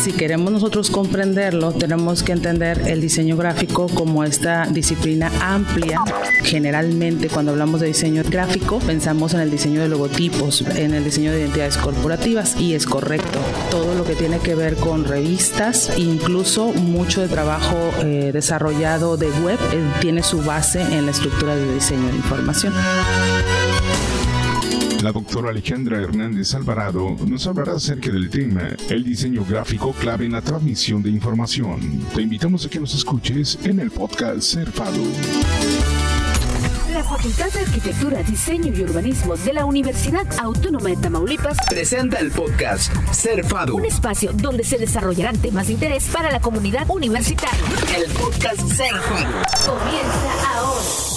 si queremos nosotros comprenderlo, tenemos que entender el diseño gráfico como esta disciplina amplia. Generalmente cuando hablamos de diseño gráfico pensamos en el diseño de logotipos, en el diseño de identidades corporativas y es correcto. Todo lo que tiene que ver con revistas, incluso mucho de trabajo eh, desarrollado de web eh, tiene su base en la estructura de diseño de información. La doctora Alejandra Hernández Alvarado nos hablará acerca del tema el diseño gráfico clave en la transmisión de información. Te invitamos a que nos escuches en el podcast Cerfado. La Facultad de Arquitectura, Diseño y Urbanismo de la Universidad Autónoma de Tamaulipas presenta el podcast Cerfado, un espacio donde se desarrollarán temas de interés para la comunidad universitaria. El podcast Cerfado comienza ahora.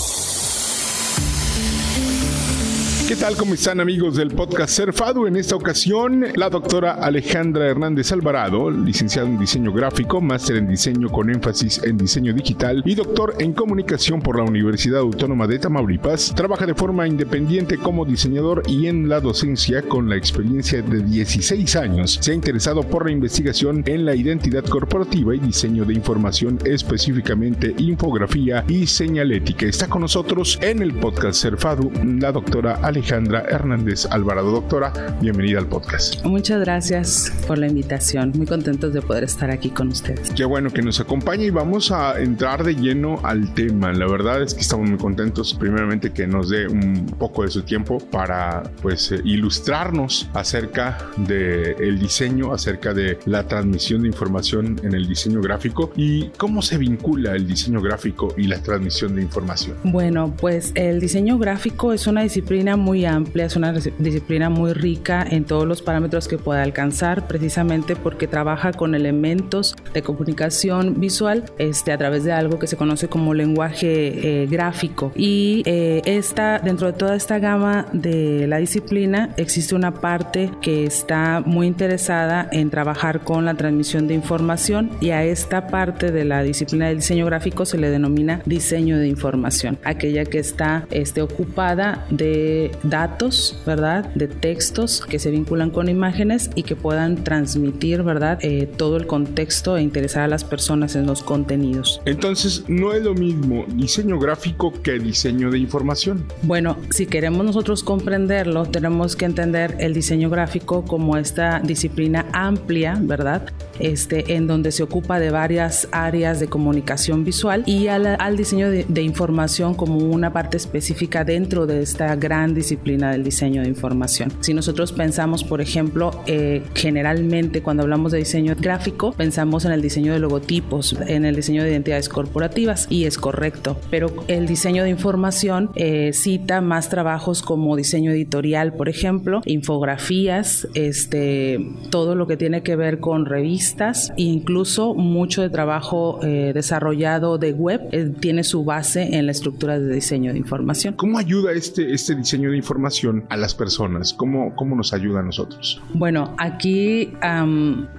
¿Qué tal? ¿Cómo están amigos del podcast Cerfado? En esta ocasión, la doctora Alejandra Hernández Alvarado, licenciada en diseño gráfico, máster en diseño con énfasis en diseño digital y doctor en comunicación por la Universidad Autónoma de Tamaulipas, trabaja de forma independiente como diseñador y en la docencia con la experiencia de 16 años. Se ha interesado por la investigación en la identidad corporativa y diseño de información, específicamente infografía y señalética. Está con nosotros en el podcast Cerfado la doctora Alejandra Alejandra Hernández Alvarado. Doctora, bienvenida al podcast. Muchas gracias por la invitación. Muy contentos de poder estar aquí con ustedes. Qué bueno que nos acompañe y vamos a entrar de lleno al tema. La verdad es que estamos muy contentos, primeramente, que nos dé un poco de su tiempo para pues eh, ilustrarnos acerca del el diseño, acerca de la transmisión de información en el diseño gráfico y cómo se vincula el diseño gráfico y la transmisión de información. Bueno, pues el diseño gráfico es una disciplina muy amplia, es una disciplina muy rica en todos los parámetros que puede alcanzar, precisamente porque trabaja con elementos de comunicación visual este, a través de algo que se conoce como lenguaje eh, gráfico. Y eh, esta, dentro de toda esta gama de la disciplina existe una parte que está muy interesada en trabajar con la transmisión de información y a esta parte de la disciplina del diseño gráfico se le denomina diseño de información, aquella que está este, ocupada de datos, ¿verdad? De textos que se vinculan con imágenes y que puedan transmitir, ¿verdad? Eh, todo el contexto e interesar a las personas en los contenidos. Entonces, no es lo mismo diseño gráfico que diseño de información. Bueno, si queremos nosotros comprenderlo, tenemos que entender el diseño gráfico como esta disciplina amplia, ¿verdad? Este, en donde se ocupa de varias áreas de comunicación visual y al, diseño de, de información como una parte específica dentro de esta gran disciplina del diseño de información. Si nosotros pensamos, por ejemplo, eh, generalmente cuando hablamos de diseño gráfico, pensamos en el diseño de logotipos, en el diseño de identidades corporativas, y es correcto, pero el diseño de información eh, cita más trabajos como diseño editorial, por ejemplo, infografías, este, todo lo que tiene que ver con revistas, incluso mucho de trabajo eh, desarrollado de web tiene su base en la estructura de diseño de información. ¿Cómo ayuda este, este diseño información a las personas? ¿Cómo, cómo nos ayuda a nosotros? Bueno, aquí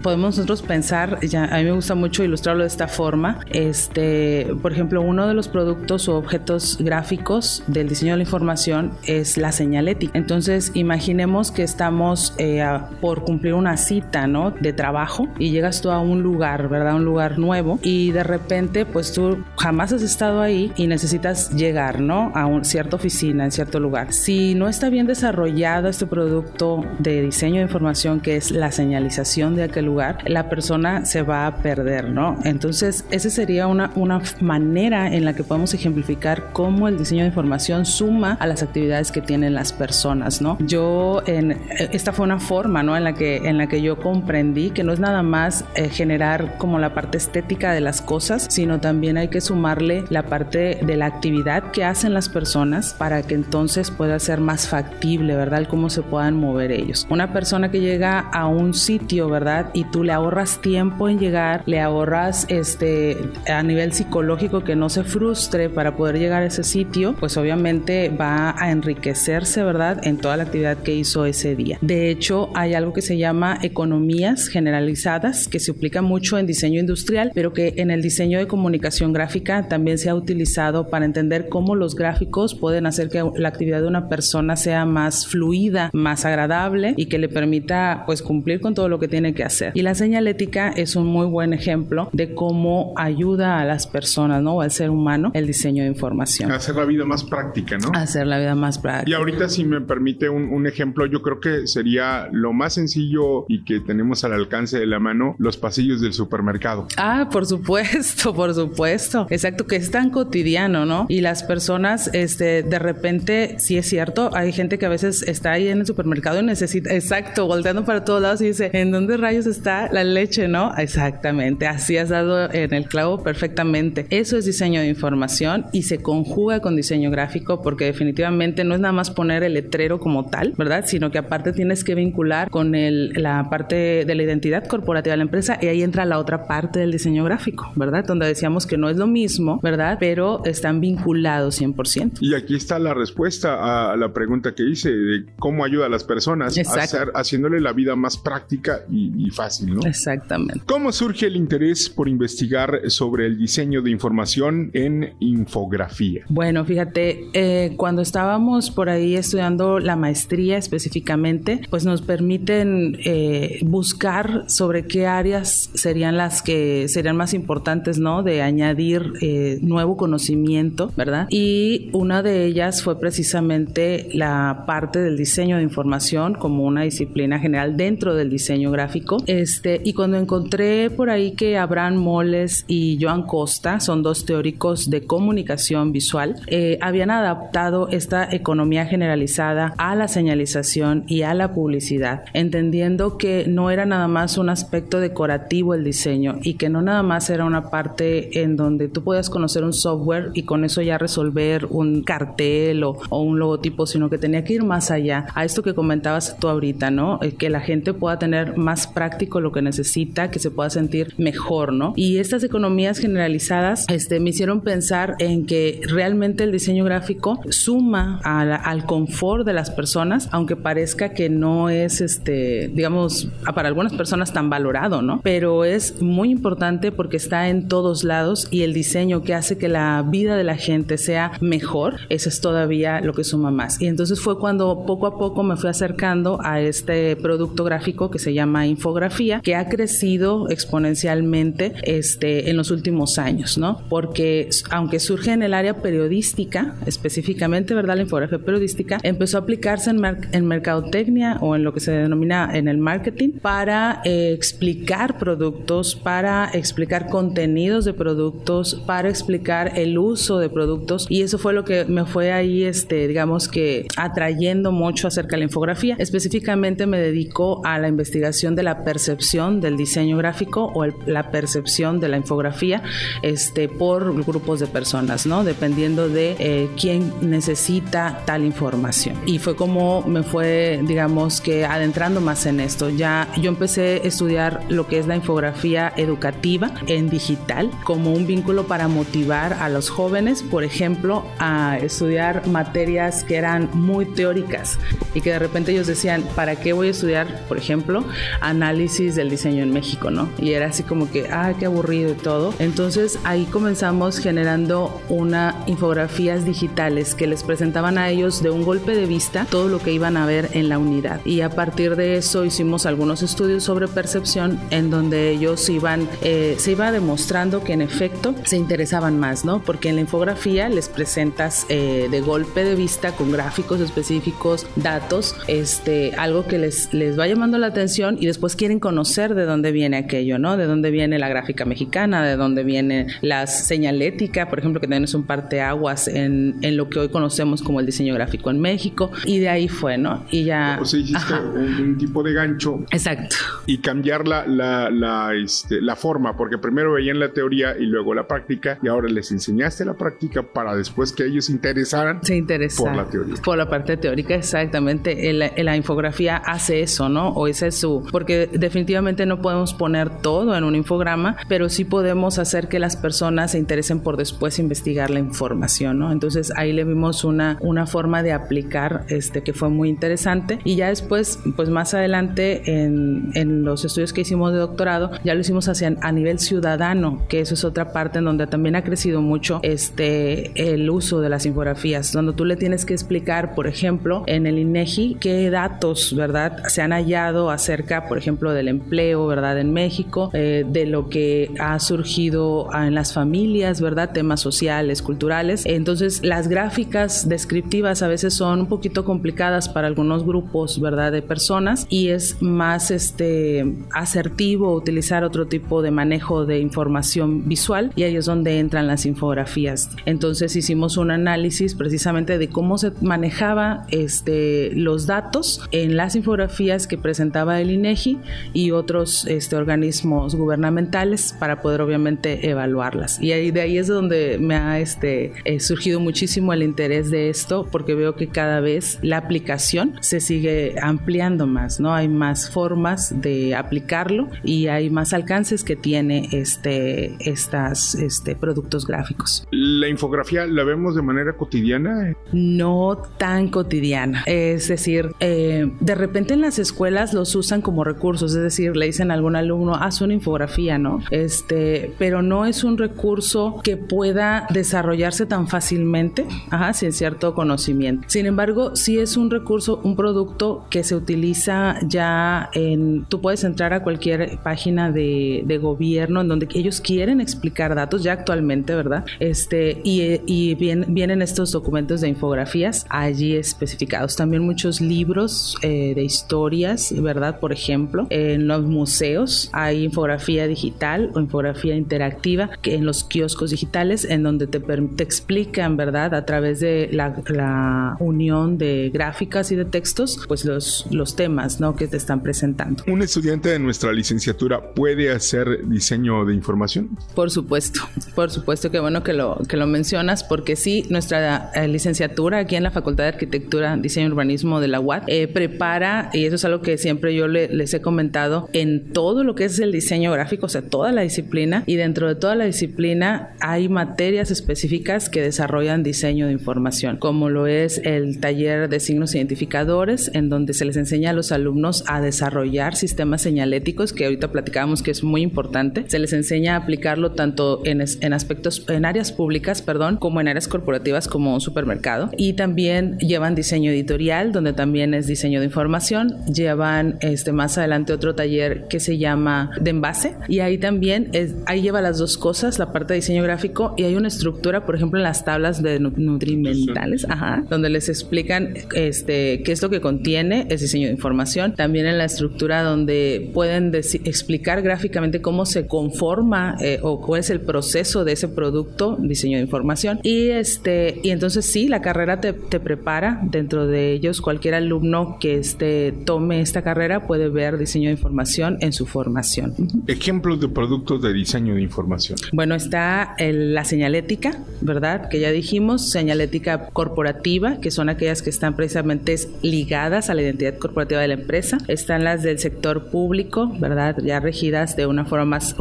podemos nosotros pensar, ya, a mí me gusta mucho ilustrarlo de esta forma, este, por ejemplo, uno de los productos o objetos gráficos del diseño de la información es la señalética. Entonces, imaginemos que estamos eh, por cumplir una cita, ¿no? De trabajo y llegas tú a un lugar, ¿verdad? Un lugar nuevo y de repente, pues tú jamás has estado ahí y necesitas llegar, ¿no? A una cierta oficina, en cierto lugar. Si no está bien desarrollado este producto de diseño de información que es la señalización de aquel lugar, la persona se va a perder, ¿no? Entonces, esa sería una, una manera en la que podemos ejemplificar cómo el diseño de información suma a las actividades que tienen las personas, ¿no? Yo, esta fue una forma, ¿no? En la que, en la que yo comprendí que no es nada más eh, generar como la parte estética de las cosas, sino también hay que sumarle la parte de la actividad que hacen las personas para que entonces pueda ser más factible, ¿verdad? cómo se puedan mover ellos. Una persona que llega a un sitio, ¿verdad? Y tú le ahorras tiempo en llegar, le ahorras este a nivel psicológico que no se frustre para poder llegar a ese sitio, pues obviamente va a enriquecerse, ¿verdad? En toda la actividad que hizo ese día. De hecho, hay algo que se llama economías generalizadas que se aplica mucho en diseño industrial, pero que en el diseño de comunicación gráfica también se ha utilizado para entender cómo los gráficos pueden hacer que la actividad de una persona persona sea más fluida, más agradable y que le permita pues cumplir con todo lo que tiene que hacer. Y la señalética es un muy buen ejemplo de cómo ayuda a las personas, ¿no? O al ser humano el diseño de información. Hacer la vida más práctica, ¿no? Hacer la vida más práctica. Y ahorita si me permite un, un ejemplo, yo creo que sería lo más sencillo y que tenemos al alcance de la mano los pasillos del supermercado. Ah, por supuesto, por supuesto. Exacto, que es tan cotidiano, ¿no? Y las personas, este, de repente, sí es cierto, hay gente que a veces está ahí en el supermercado y necesita, exacto, volteando para todos lados y dice, ¿en dónde rayos está la leche, no? Exactamente, así has dado en el clavo perfectamente. Eso es diseño de información y se conjuga con diseño gráfico porque definitivamente no es nada más poner el letrero como tal, ¿verdad? Sino que aparte tienes que vincular con la parte de la identidad corporativa de la empresa y ahí entra la otra parte del diseño gráfico, ¿verdad? Donde decíamos que no es lo mismo, ¿verdad? Pero están vinculados 100%. Y aquí está la respuesta a la pregunta que hice de cómo ayuda a las personas a hacer, haciéndole la vida más práctica y, y fácil, ¿no? Exactamente. ¿Cómo surge el interés por investigar sobre el diseño de información en infografía? Bueno, fíjate, eh, cuando estábamos por ahí estudiando la maestría específicamente, pues nos permiten eh, buscar sobre qué áreas serían las que serían más importantes, ¿no? De añadir eh, nuevo conocimiento, ¿verdad? Y una de ellas fue precisamente la parte del diseño de información como una disciplina general dentro del diseño gráfico. Este, y cuando encontré por ahí que Abraham Moles y Joan Costa son dos teóricos de comunicación visual, eh, habían adaptado esta economía generalizada a la señalización y a la publicidad, entendiendo que no era nada más un aspecto decorativo el diseño y que no nada más era una parte en donde tú puedas conocer un software y con eso ya resolver un cartel o, o un logotipo, sino que tenía que ir más allá a esto que comentabas tú ahorita, ¿no? Eh, que la gente pueda tener más práctico lo que necesita, que se pueda sentir mejor, ¿no? Y estas economías generalizadas este, me hicieron pensar en que realmente el diseño gráfico suma al confort de las personas, aunque parezca que no es, este, digamos, para algunas personas tan valorado, ¿no? Pero es muy importante porque está en todos lados y el diseño que hace que la vida de la gente sea mejor, eso es todavía lo que suma más. Y entonces fue cuando poco a poco me fui acercando a este producto gráfico que se llama infografía, que ha crecido exponencialmente este, en los últimos años, ¿no? Porque aunque surge en el área periodística, específicamente, ¿verdad? La infografía periodística empezó a aplicarse en, en mercadotecnia o en lo que se denomina en el marketing para eh, explicar productos, para explicar contenidos de productos, para explicar el uso de productos y eso fue lo que me fue ahí, este, digamos que atrayendo mucho acerca de la infografía. Específicamente me dedico a la investigación de la percepción del diseño gráfico o el, la percepción de la infografía este, por grupos de personas, ¿no? Dependiendo de eh, quién necesita tal información. Y fue como me fue, digamos que adentrando más en esto. Ya yo empecé a estudiar lo que es la infografía educativa en digital como un vínculo para motivar a los jóvenes, por ejemplo, a estudiar materias que eran muy teóricas y que de repente ellos decían, ¿para qué voy a estudiar, por ejemplo, análisis del diseño en México, no? Y era así como que, ah, qué aburrido y todo. Entonces ahí comenzamos generando una infografías digitales que les presentaban a ellos de un golpe de vista todo lo que iban a ver en la unidad. Y a partir de eso hicimos algunos estudios sobre percepción en donde ellos iban, eh, se iba demostrando que en efecto se interesaban más, ¿no? Porque en la infografía les presentas eh, de golpe de vista con gráficos específicos, datos, este, algo que les, les va llamando la atención y después quieren conocer de dónde viene aquello, ¿no? De dónde viene la gráfica mexicana, de dónde viene la señalética, por ejemplo, que también es un parteaguas en, en lo que hoy conocemos como el diseño gráfico en México. Y de ahí fue, ¿no? Y ya. O sea, hiciste un, un, tipo de gancho. Exacto. Y cambiar la, la, la, este, la forma, porque primero veían la teoría y luego la práctica, y ahora les enseñaste la práctica para después que ellos se interesaran se interesaran por la teoría. Por la parte teórica, exactamente. La, la infografía hace eso, ¿no? O ese es su. Porque definitivamente no podemos poner todo en un infograma, pero sí podemos hacer que las personas se interesen por después investigar la información, ¿no? Entonces ahí le vimos una, una forma de aplicar este, que fue muy interesante. Y ya después, pues más adelante, en, en los estudios que hicimos de doctorado, ya lo hicimos hacia a nivel ciudadano, que eso es otra parte en donde también ha crecido mucho este, el uso de las infografías, donde tú le tienes que explicar aplicar, por ejemplo, en el INEGI, qué datos, ¿verdad?, se han hallado acerca, por ejemplo, del empleo, ¿verdad?, en México, eh, de lo que ha surgido en las familias, ¿verdad?, temas sociales, culturales. Entonces, las gráficas descriptivas a veces son un poquito complicadas para algunos grupos, ¿verdad?, de personas y es más este, asertivo utilizar otro tipo de manejo de información visual y ahí es donde entran las infografías. Entonces, hicimos un análisis precisamente de cómo se manejaba este, los datos en las infografías que presentaba el INEGI y otros este, organismos gubernamentales para poder obviamente evaluarlas. Y ahí, de ahí es donde me ha este, eh, surgido muchísimo el interés de esto porque veo que cada vez la aplicación se sigue ampliando más, ¿no? Hay más formas de aplicarlo y hay más alcances que tiene este, estas este, productos gráficos. ¿La infografía la vemos de manera cotidiana? No tan cotidiana. Es decir, eh, de repente en las escuelas los usan como recursos, es decir, le dicen a algún alumno, haz una infografía, ¿no? Este, pero no es un recurso que pueda desarrollarse tan fácilmente, ajá, sin cierto conocimiento. Sin embargo, sí es un recurso, un producto que se utiliza ya en, tú puedes entrar a cualquier página de, de gobierno en donde ellos quieren explicar datos ya actualmente, ¿verdad? Este, y, y vienen estos documentos de infografías allí especificados. También muchos libros eh, de historias, ¿verdad? Por ejemplo, en los museos hay infografía digital o infografía interactiva que en los kioscos digitales en donde te, te explican, ¿verdad? A través de la, la, unión de gráficas y de textos, pues los, los temas, ¿no? Que te están presentando. ¿Un estudiante de nuestra licenciatura puede hacer diseño de información? Por supuesto, por supuesto que bueno que lo, que lo mencionas porque sí, nuestra eh, licenciatura aquí en la Facultad de Arquitectura, Diseño y Urbanismo de la UAT eh, prepara, y eso es algo que siempre yo le, les he comentado, en todo lo que es el diseño gráfico, o sea, toda la disciplina, y dentro de toda la disciplina hay materias específicas que desarrollan diseño de información, como lo es el taller de signos identificadores, en donde se les enseña a los alumnos a desarrollar sistemas señaléticos, que ahorita platicábamos que es muy importante, se les enseña a aplicarlo tanto en, en aspectos, en áreas públicas, perdón, como en áreas corporativas como un supermercado, y también llevan diseño editorial, donde también es diseño de información, llevan este, más adelante otro taller que se llama de envase, y ahí también, es, ahí lleva las dos cosas, la parte de diseño gráfico, y hay una estructura, por ejemplo, en las tablas de nutrimentales, ajá, donde les explican este, qué es lo que contiene, es diseño de información, también en la estructura donde pueden explicar gráficamente cómo se conforma eh, o cuál es el proceso de ese producto, diseño de información, y este, y entonces sí, la carrera te, te prepara, dentro de ellos cualquier alumno que este, tome esta carrera puede ver diseño de información en su formación. Ejemplos de productos de diseño de información. Bueno, está el, la señalética, ¿verdad? Que ya dijimos, señalética corporativa, que son aquellas que están precisamente ligadas a la identidad corporativa de la empresa. Están las del sector público, ¿verdad? Ya regidas de una forma más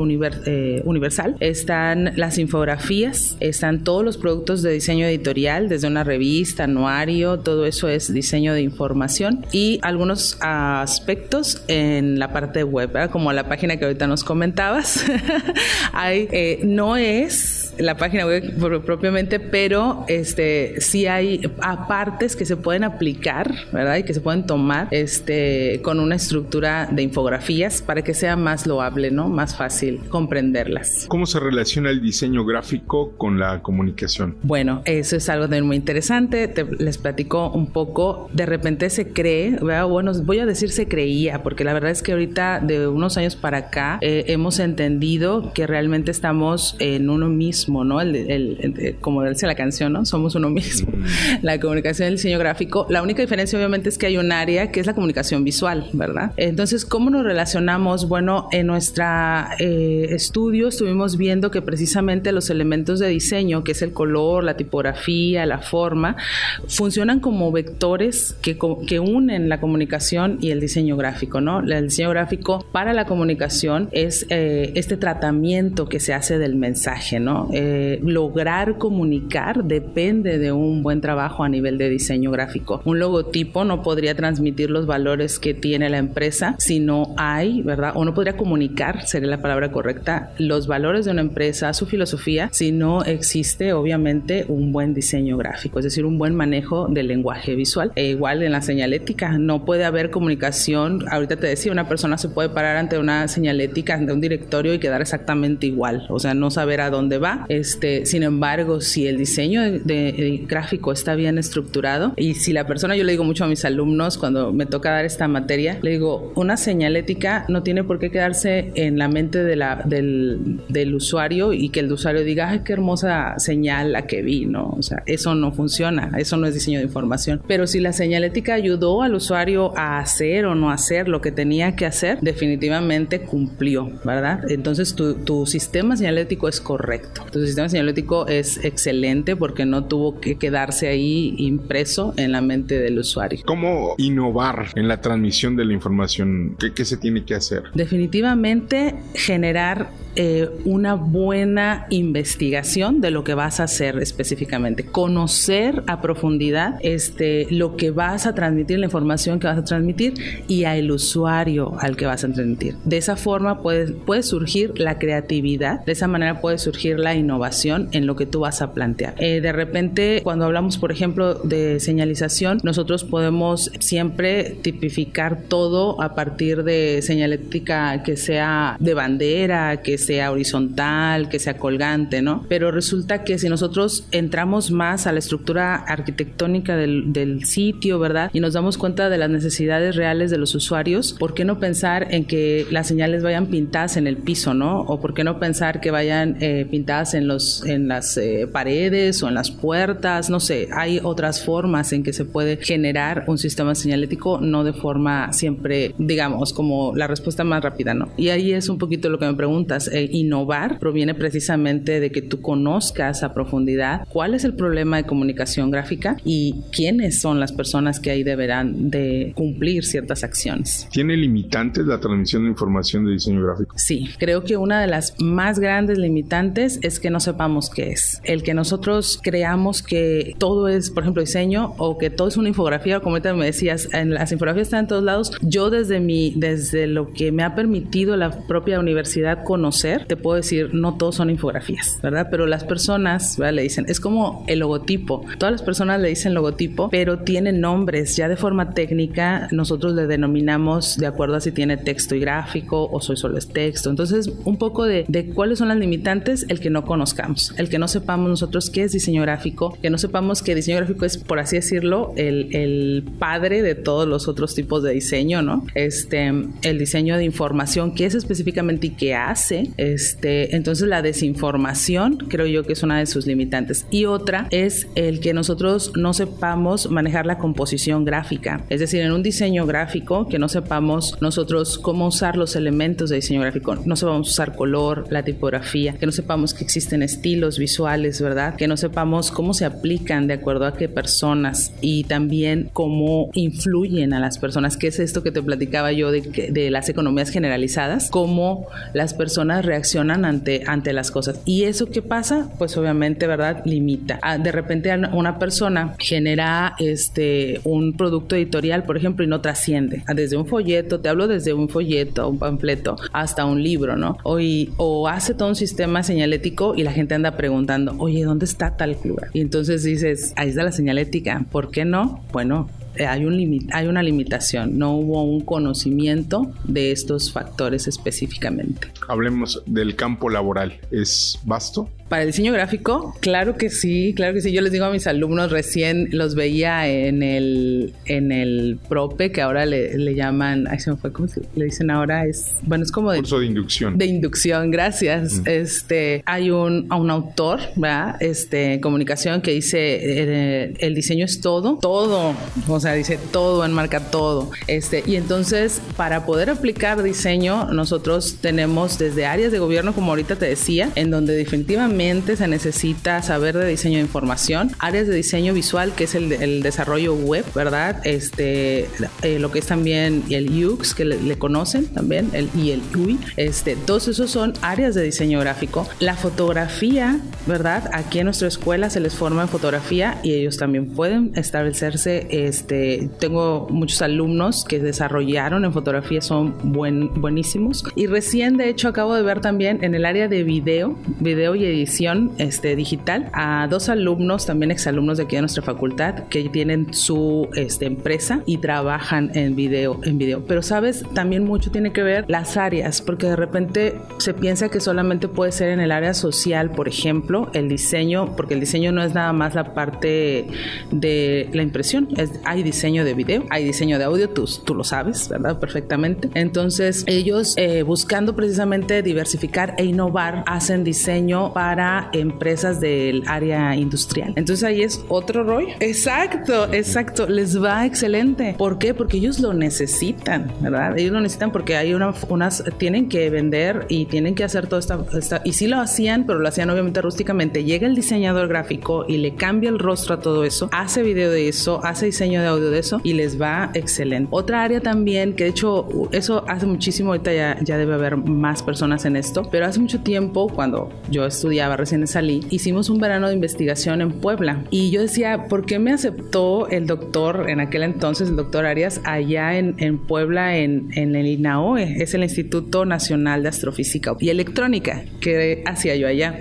eh, universal. Están las infografías, están todos los productos de diseño editorial, desde una revista, anuario, todo eso es diseño de información y algunos aspectos en la parte web, como la página que ahorita nos comentabas. Hay, eh, no es la página web propiamente, pero este sí hay apartes que se pueden aplicar, ¿verdad? Y que se pueden tomar este con una estructura de infografías para que sea más loable, ¿no? Más fácil comprenderlas. ¿Cómo se relaciona el diseño gráfico con la comunicación? Bueno, eso es algo muy interesante. les platico un poco. De repente se cree, ¿verdad? bueno, voy a decir se creía, porque la verdad es que ahorita de unos años para acá eh, hemos entendido que realmente estamos en uno mismo ¿no? El, como dice la canción, ¿no? Somos uno mismo. Mm. La comunicación el diseño gráfico. La única diferencia, obviamente, es que hay un área que es la comunicación visual, ¿verdad? Entonces, ¿cómo nos relacionamos? Bueno, en nuestro eh, estudio estuvimos viendo que precisamente los elementos de diseño, que es el color, la tipografía, la forma, funcionan como vectores que, que unen la comunicación y el diseño gráfico, ¿no? El diseño gráfico para la comunicación es eh, este tratamiento que se hace del mensaje, ¿no? Eh, lograr comunicar depende de un buen trabajo a nivel de diseño gráfico. Un logotipo no podría transmitir los valores que tiene la empresa si no hay, ¿verdad? O no podría comunicar, sería la palabra correcta, los valores de una empresa, su filosofía, si no existe obviamente un buen diseño gráfico, es decir, un buen manejo del lenguaje visual. E igual en la señalética, no puede haber comunicación. Ahorita te decía, una persona se puede parar ante una señalética, ante un directorio y quedar exactamente igual, o sea, no saber a dónde va. Este, sin embargo, si el diseño de, gráfico está bien estructurado y si la persona, yo le digo mucho a mis alumnos cuando me toca dar esta materia, le digo, una señalética no tiene por qué quedarse en la mente del, usuario y que el usuario diga, ay, qué hermosa señal la que vi, ¿no? O sea, eso no funciona, eso no es diseño de información. Pero si la señalética ayudó al usuario a hacer o no hacer lo que tenía que hacer, definitivamente cumplió, ¿verdad? Entonces tu sistema señalético es correcto. Tu sistema señalético es excelente porque no tuvo que quedarse ahí impreso en la mente del usuario. ¿Cómo innovar en la transmisión de la información? ¿Qué, qué se tiene que hacer? Definitivamente generar eh, una buena investigación de lo que vas a hacer específicamente, conocer a profundidad este, lo que vas a transmitir, la información que vas a transmitir y al usuario al que vas a transmitir. De esa forma puede, puede surgir la creatividad, de esa manera puede surgir la innovación en lo que tú vas a plantear. Eh, de repente, cuando hablamos, por ejemplo, de señalización, nosotros podemos siempre tipificar todo a partir de señalética que sea de bandera, que sea horizontal, que sea colgante, ¿no? Pero resulta que si nosotros entramos más a la estructura arquitectónica del, sitio, ¿verdad? Y nos damos cuenta de las necesidades reales de los usuarios, ¿por qué no pensar en que las señales vayan pintadas en el piso, ¿no? O por qué no pensar que vayan eh, pintadas en, los, en las eh, paredes o en las puertas, no sé, hay otras formas en que se puede generar un sistema señalético, no de forma siempre, digamos, como la respuesta más rápida, ¿no? Y ahí es un poquito lo que me preguntas. Eh, innovar proviene precisamente de que tú conozcas a profundidad cuál es el problema de comunicación gráfica y quiénes son las personas que ahí deberán de cumplir ciertas acciones. ¿Tiene limitantes la transmisión de información de diseño gráfico? Sí, creo que una de las más grandes limitantes es que no sepamos qué es. El que nosotros creamos que todo es, por ejemplo, diseño o que todo es una infografía, como ahorita me decías, en las infografías están en todos lados. Yo desde mi, desde lo que me ha permitido la propia universidad conocer, te puedo decir, no todos son infografías, ¿verdad? Pero las personas le dicen, es como el logotipo. Todas las personas le dicen logotipo, pero tienen nombres. Ya de forma técnica, nosotros le denominamos de acuerdo a si tiene texto y gráfico o soy solo es texto. Entonces, un poco de, de cuáles son las limitantes, el que no conozcamos, el que no sepamos nosotros qué es diseño gráfico, que no sepamos que diseño gráfico es, por así decirlo, el, el padre de todos los otros tipos de diseño, ¿no? Este, el diseño de información, qué es específicamente y qué hace. Este, entonces, la desinformación creo yo que es una de sus limitantes. Y otra es el que nosotros no sepamos manejar la composición gráfica. Es decir, en un diseño gráfico, que no sepamos nosotros cómo usar los elementos de diseño gráfico, no sepamos usar color, la tipografía, que no sepamos que existen estilos visuales, ¿verdad? Que no sepamos cómo se aplican de acuerdo a qué personas y también cómo influyen a las personas, que es esto que te platicaba yo de, de las economías generalizadas, cómo las personas reaccionan ante, ante las cosas. ¿Y eso qué pasa? Pues obviamente, ¿verdad? Limita. Ah, de repente una persona genera este, un producto editorial, por ejemplo, y no trasciende. Ah, desde un folleto, te hablo desde un folleto, un panfleto, hasta un libro, ¿no? O, o hace todo un sistema señalético y la gente anda preguntando, oye, ¿dónde está tal club? Y entonces dices, ahí está la señalética. ¿Por qué no? Bueno, hay, un hay una limitación, no hubo un conocimiento de estos factores específicamente. Hablemos del campo laboral, ¿es vasto? Para el diseño gráfico, claro que sí, claro que sí. Yo les digo a mis alumnos, recién los veía en el, en el PROPE, que ahora le, le llaman, ay, se me fue, ¿cómo se le dicen ahora? Es, bueno, es como de... Curso de inducción. De inducción, gracias. Este, hay un, un autor, ¿verdad? Este, comunicación que dice, eh, el diseño es todo, todo, o sea, dice todo, enmarca todo. Este, y entonces, para poder aplicar diseño, nosotros tenemos desde áreas de gobierno, como ahorita te decía, en donde definitivamente se necesita saber de diseño de información, áreas de diseño visual, que es el, desarrollo web, ¿verdad? Este, eh, lo que es también el UX, que le, conocen también, el, y el UI. Este, todos esos son áreas de diseño gráfico. La fotografía, ¿verdad? Aquí en nuestra escuela se les forma en fotografía y ellos también pueden establecerse este, este, tengo muchos alumnos que desarrollaron en fotografía, son buen, buenísimos. Y recién, de hecho, acabo de ver también en el área de video, video y edición este, digital, a dos alumnos, también exalumnos de aquí de nuestra facultad, que tienen su este, empresa y trabajan en video, en video. Pero sabes, también mucho tiene que ver las áreas, porque de repente se piensa que solamente puede ser en el área social, por ejemplo, el diseño, porque el diseño no es nada más la parte de la impresión, es, hay diseño de video, hay diseño de audio, tú, tú lo sabes, ¿verdad? Perfectamente. Entonces, ellos eh, buscando precisamente diversificar e innovar, hacen diseño para empresas del área industrial. Entonces ahí es otro rollo. Exacto, exacto. Les va excelente. ¿Por qué? Porque ellos lo necesitan, ¿verdad? Ellos lo necesitan porque hay una, unas, tienen que vender y tienen que hacer todo esta, esta, y sí lo hacían, pero lo hacían obviamente rústicamente. Llega el diseñador gráfico y le cambia el rostro a todo eso, hace video de eso, hace diseño de audio de eso y les va excelente. Otra área también, que de hecho eso hace muchísimo, ahorita ya, ya debe haber más personas en esto, pero hace mucho tiempo, cuando yo estudiaba, recién salí, hicimos un verano de investigación en Puebla y yo decía, ¿por qué me aceptó el doctor en aquel entonces, el doctor Arias, allá en, en Puebla, en, en el INAOE? Es el Instituto Nacional de Astrofísica y Electrónica, que hacía yo allá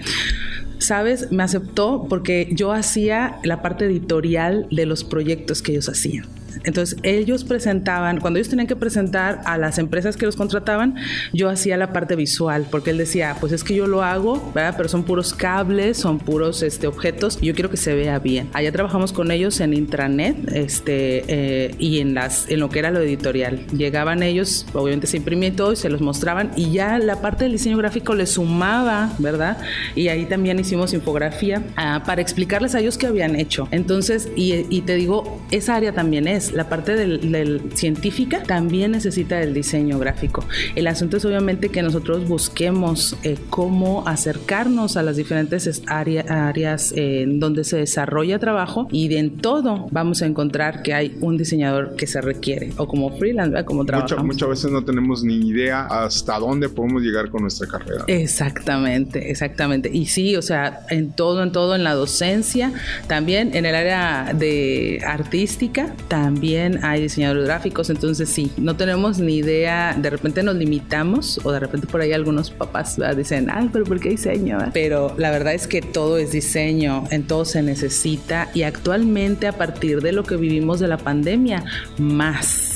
sabes, me aceptó porque yo hacía la parte editorial de los proyectos que ellos hacían. Entonces ellos presentaban, cuando ellos tenían que presentar a las empresas que los contrataban, yo hacía la parte visual, porque él decía, pues es que yo lo hago, ¿verdad? Pero son puros cables, son puros este, objetos, yo quiero que se vea bien. Allá trabajamos con ellos en intranet este, eh, y en, las, en lo que era lo editorial. Llegaban ellos, obviamente se imprimía todo y se los mostraban, y ya la parte del diseño gráfico les sumaba, ¿verdad? Y ahí también hicimos infografía ah, para explicarles a ellos qué habían hecho. Entonces, y te digo, esa área también es la parte del, científica también necesita el diseño gráfico. El asunto es obviamente que nosotros busquemos eh, cómo acercarnos a las diferentes áreas en donde se desarrolla trabajo y en todo vamos a encontrar que hay un diseñador que se requiere o como freelance, como trabajamos. muchas veces no tenemos ni idea hasta dónde podemos llegar con nuestra carrera. Exactamente, exactamente. Y sí, o sea, en todo, en todo, en la docencia, también en el área de artística, también también hay diseñadores gráficos, entonces sí, no tenemos ni idea, de repente nos limitamos o de repente por ahí algunos papás dicen, ay, pero ¿por qué diseño? Pero la verdad es que todo es diseño, en todo se necesita y actualmente a partir de lo que vivimos de la pandemia, más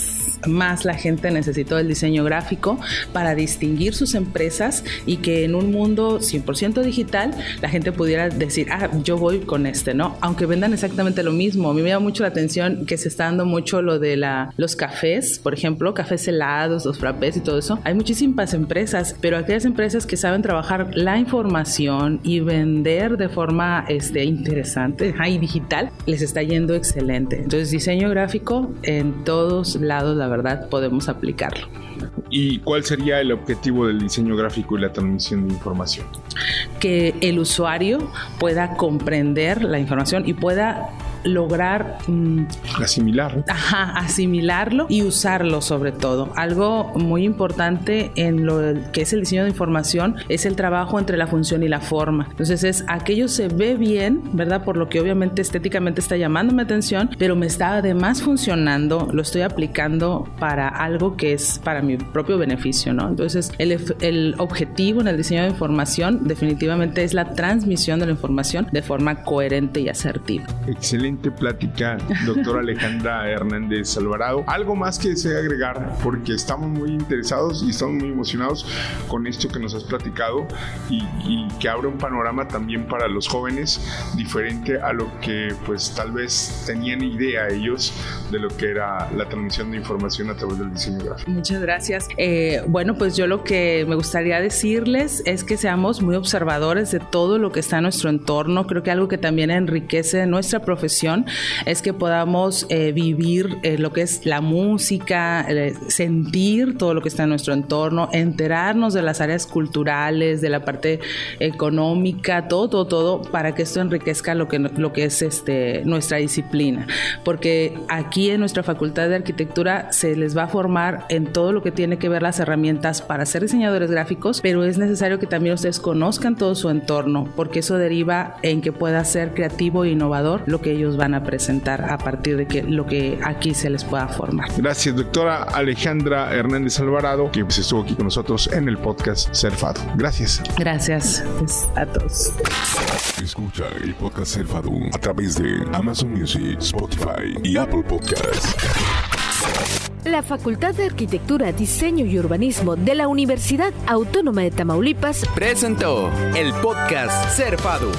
más la gente necesitó el diseño gráfico para distinguir sus empresas y que en un mundo 100% digital la gente pudiera decir, ah, yo voy con este, ¿no? Aunque vendan exactamente lo mismo. A mí me da mucho la atención que se está dando mucho lo de la, los cafés, por ejemplo, cafés helados, los frappés y todo eso. Hay muchísimas empresas, pero aquellas empresas que saben trabajar la información y vender de forma este, interesante y digital, les está yendo excelente. Entonces, diseño gráfico en todos lados, la verdad, podemos aplicarlo. ¿Y cuál sería el objetivo del diseño gráfico y la transmisión de información? Que el usuario pueda comprender la información y pueda lograr mm, asimilarlo. Ajá, asimilarlo y usarlo sobre todo. Algo muy importante en lo que es el diseño de información es el trabajo entre la función y la forma. Entonces es aquello se ve bien, ¿verdad? Por lo que obviamente estéticamente está llamando mi atención, pero me está además funcionando, lo estoy aplicando para algo que es para mi propio beneficio, ¿no? Entonces el, el objetivo en el diseño de información definitivamente es la transmisión de la información de forma coherente y asertiva. Excelente plática, doctora Alejandra Hernández Alvarado. Algo más que desea agregar, porque estamos muy interesados y estamos muy emocionados con esto que nos has platicado y, y, que abre un panorama también para los jóvenes diferente a lo que pues tal vez tenían idea ellos de lo que era la transmisión de información a través del diseño gráfico. Muchas gracias. Eh, bueno, pues yo lo que me gustaría decirles es que seamos muy observadores de todo lo que está en nuestro entorno. Creo que algo que también enriquece nuestra profesión es que podamos eh, vivir eh, lo que es la música, eh, sentir todo lo que está en nuestro entorno, enterarnos de las áreas culturales, de la parte económica, todo, todo, todo, para que esto enriquezca lo que, lo que es este, nuestra disciplina. Porque aquí en nuestra Facultad de Arquitectura se les va a formar en todo lo que tiene que ver las herramientas para ser diseñadores gráficos, pero es necesario que también ustedes conozcan todo su entorno, porque eso deriva en que pueda ser creativo e innovador lo que ellos ellos van a presentar a partir de que lo que aquí se les pueda formar. Gracias, doctora Alejandra Hernández Alvarado, que pues, estuvo aquí con nosotros en el podcast Serfado. Gracias. Gracias pues, a todos. Escucha el podcast Serfado a través de Amazon Music, Spotify y Apple Podcasts. La Facultad de Arquitectura, Diseño y Urbanismo de la Universidad Autónoma de Tamaulipas presentó el podcast Serfado.